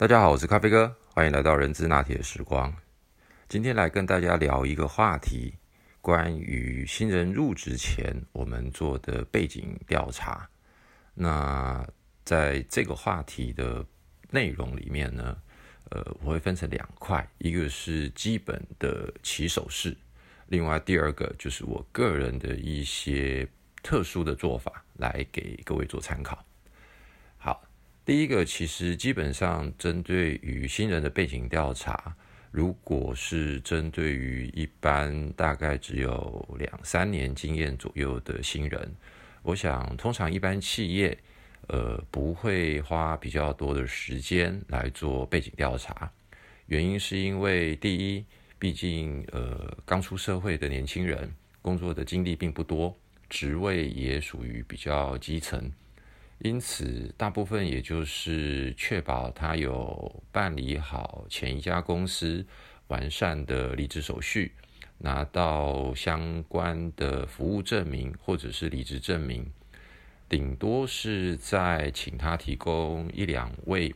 大家好，我是咖啡哥，欢迎来到人资拿铁时光。今天来跟大家聊一个话题，关于新人入职前我们做的背景调查。那在这个话题的内容里面呢，呃，我会分成两块，一个是基本的起手式，另外第二个就是我个人的一些特殊的做法，来给各位做参考。第一个其实基本上针对于新人的背景调查，如果是针对于一般大概只有两三年经验左右的新人，我想通常一般企业呃不会花比较多的时间来做背景调查，原因是因为第一，毕竟呃刚出社会的年轻人工作的经历并不多，职位也属于比较基层。因此，大部分也就是确保他有办理好前一家公司完善的离职手续，拿到相关的服务证明或者是离职证明，顶多是在请他提供一两位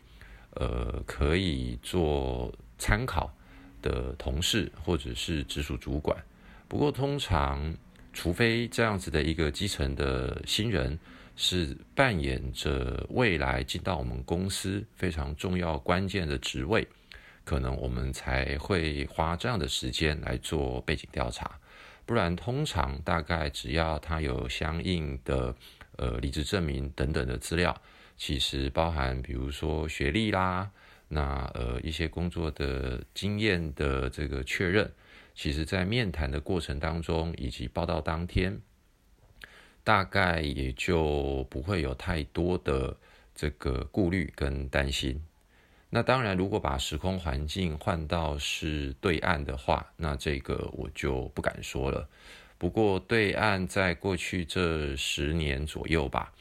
呃可以做参考的同事或者是直属主管。不过，通常除非这样子的一个基层的新人。是扮演着未来进到我们公司非常重要关键的职位，可能我们才会花这样的时间来做背景调查。不然，通常大概只要他有相应的呃离职证明等等的资料，其实包含比如说学历啦，那呃一些工作的经验的这个确认，其实在面谈的过程当中以及报道当天。大概也就不会有太多的这个顾虑跟担心。那当然，如果把时空环境换到是对岸的话，那这个我就不敢说了。不过，对岸在过去这十年左右吧，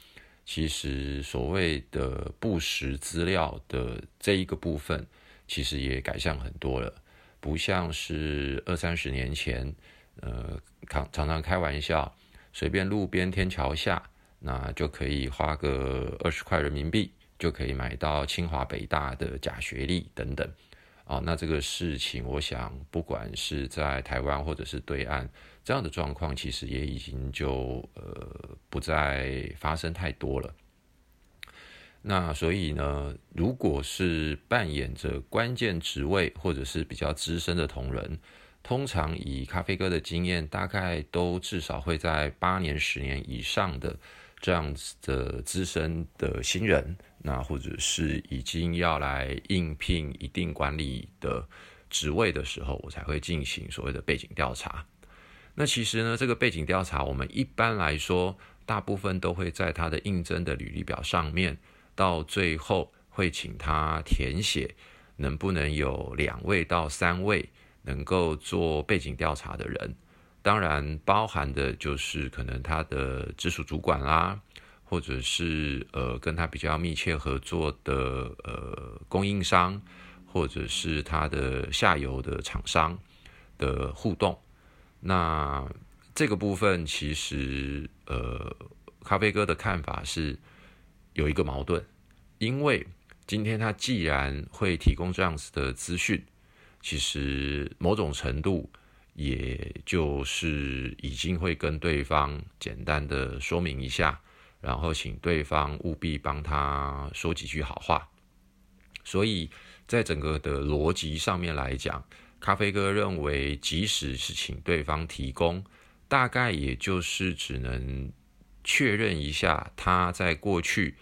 其实所谓的不实资料的这一个部分，其实也改善很多了，不像是二三十年前，呃，常常常开玩笑。随便路边天桥下，那就可以花个二十块人民币，就可以买到清华北大的假学历等等。啊，那这个事情，我想不管是在台湾或者是对岸，这样的状况其实也已经就呃不再发生太多了。那所以呢，如果是扮演着关键职位或者是比较资深的同仁。通常以咖啡哥的经验，大概都至少会在八年、十年以上的这样子的资深的新人，那或者是已经要来应聘一定管理的职位的时候，我才会进行所谓的背景调查。那其实呢，这个背景调查，我们一般来说，大部分都会在他的应征的履历表上面，到最后会请他填写，能不能有两位到三位。能够做背景调查的人，当然包含的就是可能他的直属主管啦，或者是呃跟他比较密切合作的呃供应商，或者是他的下游的厂商的互动。那这个部分其实呃咖啡哥的看法是有一个矛盾，因为今天他既然会提供这样子的资讯。其实某种程度，也就是已经会跟对方简单的说明一下，然后请对方务必帮他说几句好话。所以在整个的逻辑上面来讲，咖啡哥认为，即使是请对方提供，大概也就是只能确认一下他在过去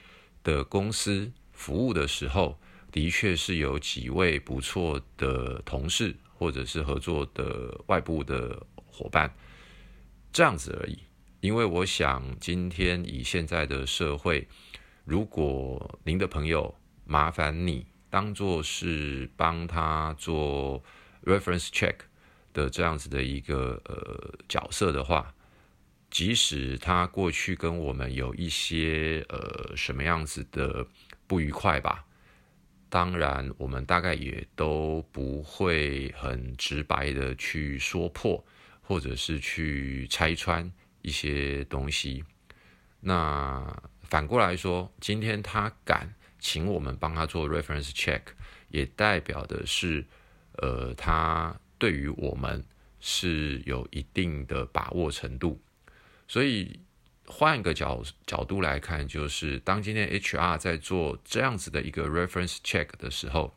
的公司服务的时候。的确是有几位不错的同事，或者是合作的外部的伙伴，这样子而已。因为我想，今天以现在的社会，如果您的朋友麻烦你当做是帮他做 reference check 的这样子的一个呃角色的话，即使他过去跟我们有一些呃什么样子的不愉快吧。当然，我们大概也都不会很直白的去说破，或者是去拆穿一些东西。那反过来说，今天他敢请我们帮他做 reference check，也代表的是，呃，他对于我们是有一定的把握程度。所以换一个角角度来看，就是当今天 HR 在做这样子的一个 reference check 的时候，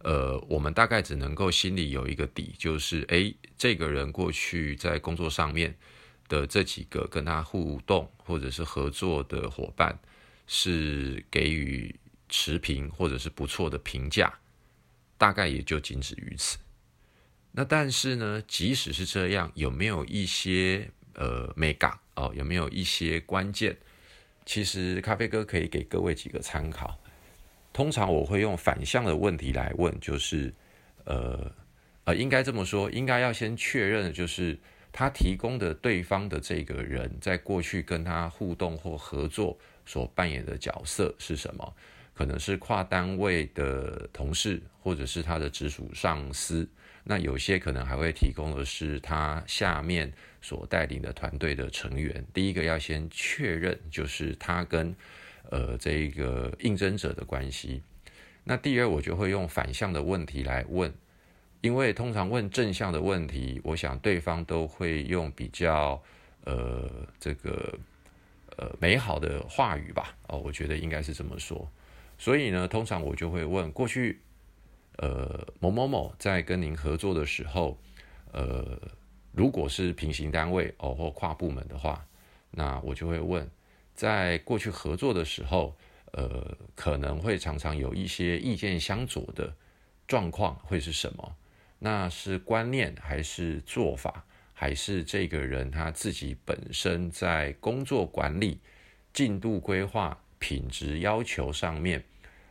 呃，我们大概只能够心里有一个底，就是诶，这个人过去在工作上面的这几个跟他互动或者是合作的伙伴，是给予持平或者是不错的评价，大概也就仅止于此。那但是呢，即使是这样，有没有一些呃美感哦？有没有一些关键？其实咖啡哥可以给各位几个参考。通常我会用反向的问题来问，就是，呃，呃，应该这么说，应该要先确认，就是他提供的对方的这个人在过去跟他互动或合作所扮演的角色是什么？可能是跨单位的同事，或者是他的直属上司。那有些可能还会提供的是他下面所带领的团队的成员。第一个要先确认，就是他跟。呃，这个应征者的关系。那第二，我就会用反向的问题来问，因为通常问正向的问题，我想对方都会用比较呃这个呃美好的话语吧。哦，我觉得应该是这么说。所以呢，通常我就会问过去呃某某某在跟您合作的时候，呃，如果是平行单位哦或跨部门的话，那我就会问。在过去合作的时候，呃，可能会常常有一些意见相左的状况，会是什么？那是观念，还是做法，还是这个人他自己本身在工作管理、进度规划、品质要求上面，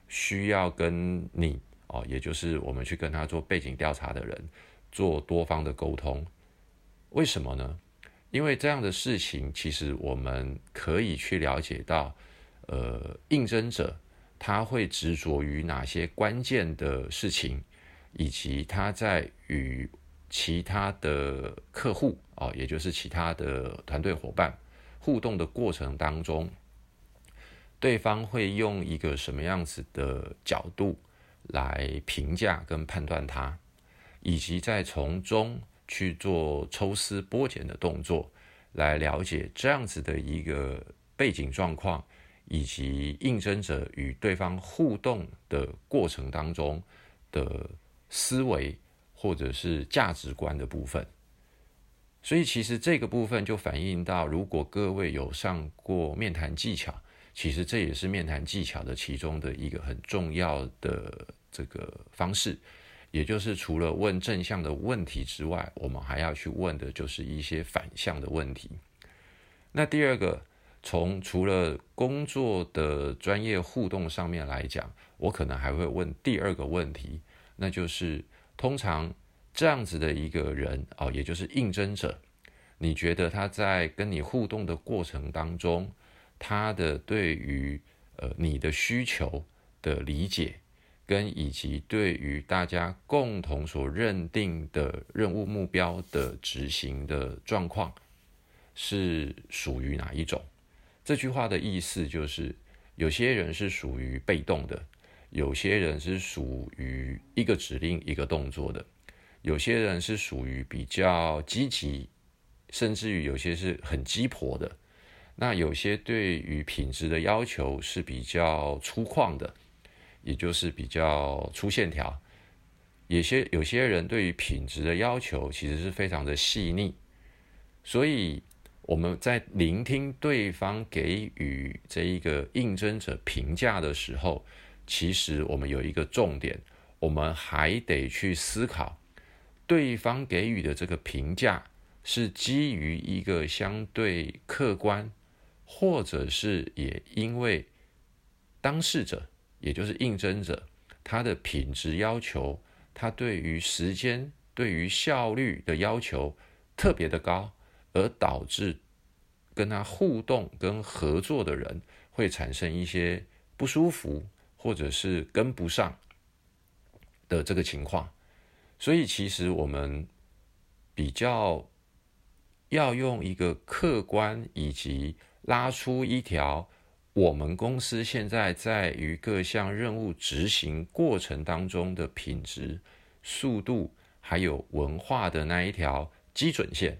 需要跟你哦，也就是我们去跟他做背景调查的人做多方的沟通？为什么呢？因为这样的事情，其实我们可以去了解到，呃，应征者他会执着于哪些关键的事情，以及他在与其他的客户啊，也就是其他的团队伙伴互动的过程当中，对方会用一个什么样子的角度来评价跟判断他，以及在从中。去做抽丝剥茧的动作，来了解这样子的一个背景状况，以及应征者与对方互动的过程当中的思维或者是价值观的部分。所以，其实这个部分就反映到，如果各位有上过面谈技巧，其实这也是面谈技巧的其中的一个很重要的这个方式。也就是除了问正向的问题之外，我们还要去问的就是一些反向的问题。那第二个，从除了工作的专业互动上面来讲，我可能还会问第二个问题，那就是通常这样子的一个人哦，也就是应征者，你觉得他在跟你互动的过程当中，他的对于呃你的需求的理解。跟以及对于大家共同所认定的任务目标的执行的状况，是属于哪一种？这句话的意思就是，有些人是属于被动的，有些人是属于一个指令一个动作的，有些人是属于比较积极，甚至于有些是很鸡婆的。那有些对于品质的要求是比较粗犷的。也就是比较粗线条，有些有些人对于品质的要求其实是非常的细腻，所以我们在聆听对方给予这一个应征者评价的时候，其实我们有一个重点，我们还得去思考对方给予的这个评价是基于一个相对客观，或者是也因为当事者。也就是应征者，他的品质要求，他对于时间、对于效率的要求特别的高，而导致跟他互动、跟合作的人会产生一些不舒服，或者是跟不上的这个情况。所以，其实我们比较要用一个客观以及拉出一条我们公司现在在于各项任务执行过程当中的品质、速度，还有文化的那一条基准线，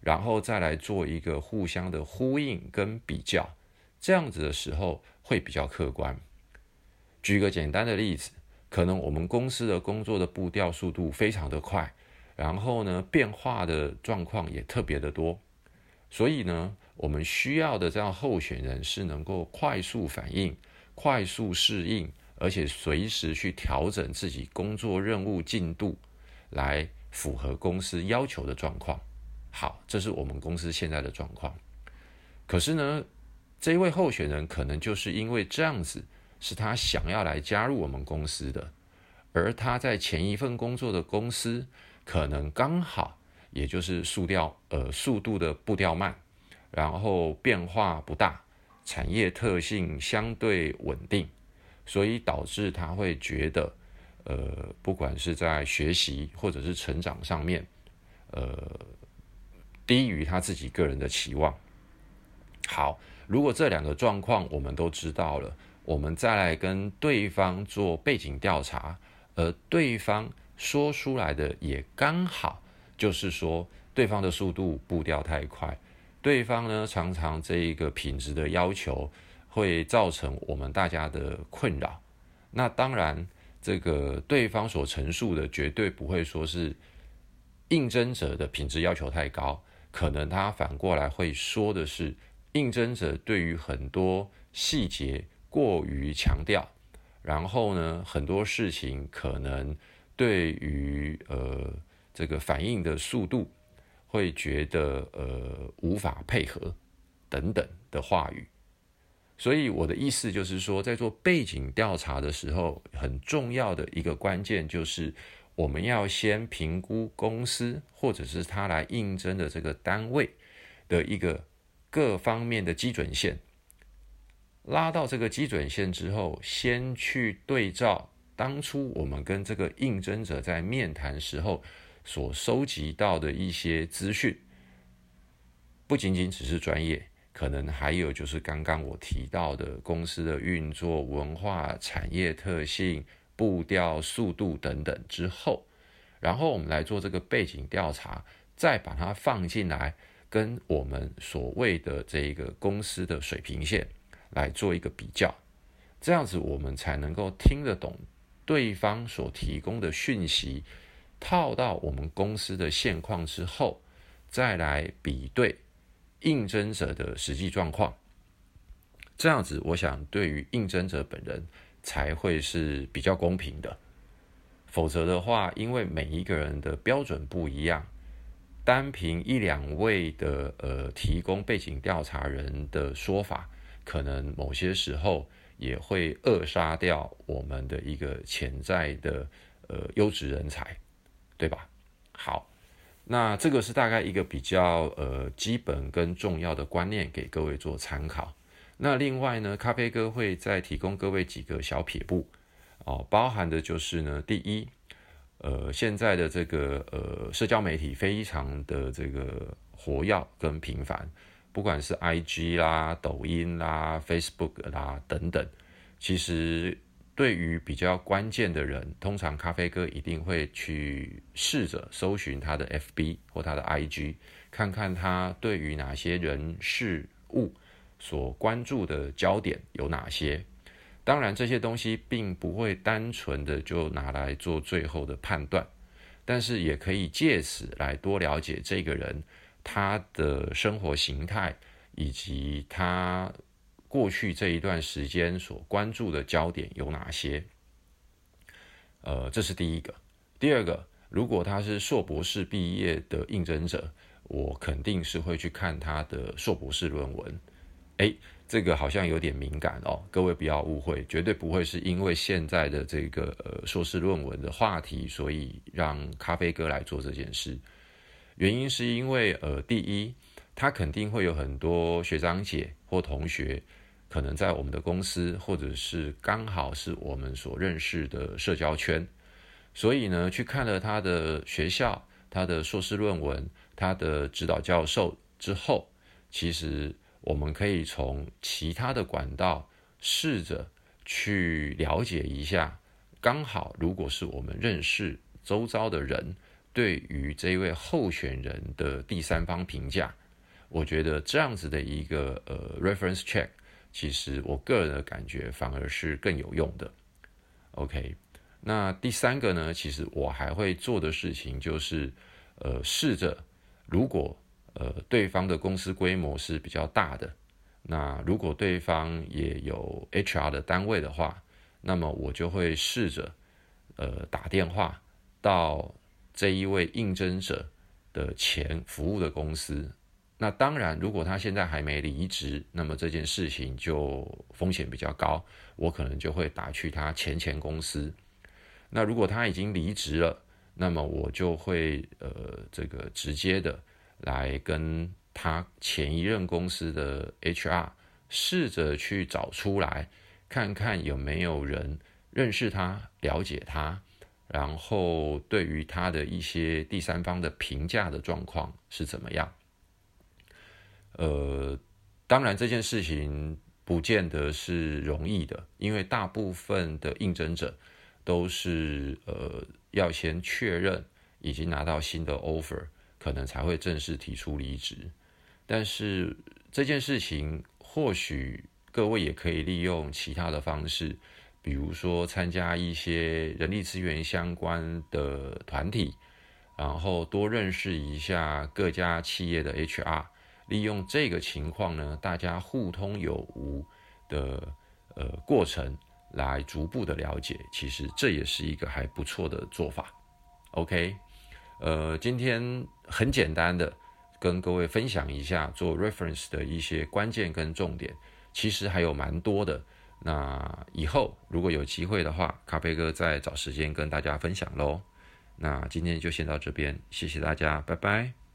然后再来做一个互相的呼应跟比较，这样子的时候会比较客观。举个简单的例子，可能我们公司的工作的步调速度非常的快，然后呢变化的状况也特别的多，所以呢。我们需要的这样候选人是能够快速反应、快速适应，而且随时去调整自己工作任务进度，来符合公司要求的状况。好，这是我们公司现在的状况。可是呢，这位候选人可能就是因为这样子，是他想要来加入我们公司的，而他在前一份工作的公司，可能刚好也就是速调呃速度的步调慢。然后变化不大，产业特性相对稳定，所以导致他会觉得，呃，不管是在学习或者是成长上面，呃，低于他自己个人的期望。好，如果这两个状况我们都知道了，我们再来跟对方做背景调查，而对方说出来的也刚好就是说，对方的速度步调太快。对方呢，常常这一个品质的要求会造成我们大家的困扰。那当然，这个对方所陈述的绝对不会说是应征者的品质要求太高，可能他反过来会说的是应征者对于很多细节过于强调，然后呢，很多事情可能对于呃这个反应的速度。会觉得呃无法配合等等的话语，所以我的意思就是说，在做背景调查的时候，很重要的一个关键就是我们要先评估公司或者是他来应征的这个单位的一个各方面的基准线，拉到这个基准线之后，先去对照当初我们跟这个应征者在面谈时候。所收集到的一些资讯，不仅仅只是专业，可能还有就是刚刚我提到的公司的运作、文化、产业特性、步调、速度等等之后，然后我们来做这个背景调查，再把它放进来，跟我们所谓的这个公司的水平线来做一个比较，这样子我们才能够听得懂对方所提供的讯息。套到我们公司的现况之后，再来比对应征者的实际状况，这样子，我想对于应征者本人才会是比较公平的。否则的话，因为每一个人的标准不一样，单凭一两位的呃提供背景调查人的说法，可能某些时候也会扼杀掉我们的一个潜在的呃优质人才。对吧？好，那这个是大概一个比较呃基本跟重要的观念，给各位做参考。那另外呢，咖啡哥会再提供各位几个小撇步哦，包含的就是呢，第一，呃，现在的这个呃社交媒体非常的这个活跃跟频繁，不管是 IG 啦、抖音啦、Facebook 啦等等，其实。对于比较关键的人，通常咖啡哥一定会去试着搜寻他的 FB 或他的 IG，看看他对于哪些人事物所关注的焦点有哪些。当然，这些东西并不会单纯的就拿来做最后的判断，但是也可以借此来多了解这个人他的生活形态以及他。过去这一段时间所关注的焦点有哪些？呃，这是第一个。第二个，如果他是硕博士毕业的应征者，我肯定是会去看他的硕博士论文。诶，这个好像有点敏感哦，各位不要误会，绝对不会是因为现在的这个呃硕士论文的话题，所以让咖啡哥来做这件事。原因是因为呃，第一，他肯定会有很多学长姐或同学。可能在我们的公司，或者是刚好是我们所认识的社交圈，所以呢，去看了他的学校、他的硕士论文、他的指导教授之后，其实我们可以从其他的管道试着去了解一下。刚好，如果是我们认识周遭的人对于这一位候选人的第三方评价，我觉得这样子的一个呃 reference check，其实我个人的感觉反而是更有用的。OK，那第三个呢，其实我还会做的事情就是，呃，试着如果呃对方的公司规模是比较大的，那如果对方也有 HR 的单位的话。那么我就会试着，呃，打电话到这一位应征者的前服务的公司。那当然，如果他现在还没离职，那么这件事情就风险比较高，我可能就会打去他前前公司。那如果他已经离职了，那么我就会呃，这个直接的来跟他前一任公司的 HR 试着去找出来。看看有没有人认识他、了解他，然后对于他的一些第三方的评价的状况是怎么样？呃，当然这件事情不见得是容易的，因为大部分的应征者都是呃要先确认已经拿到新的 offer，可能才会正式提出离职。但是这件事情或许。各位也可以利用其他的方式，比如说参加一些人力资源相关的团体，然后多认识一下各家企业的 HR，利用这个情况呢，大家互通有无的呃过程来逐步的了解，其实这也是一个还不错的做法。OK，呃，今天很简单的跟各位分享一下做 reference 的一些关键跟重点。其实还有蛮多的，那以后如果有机会的话，咖啡哥再找时间跟大家分享喽。那今天就先到这边，谢谢大家，拜拜。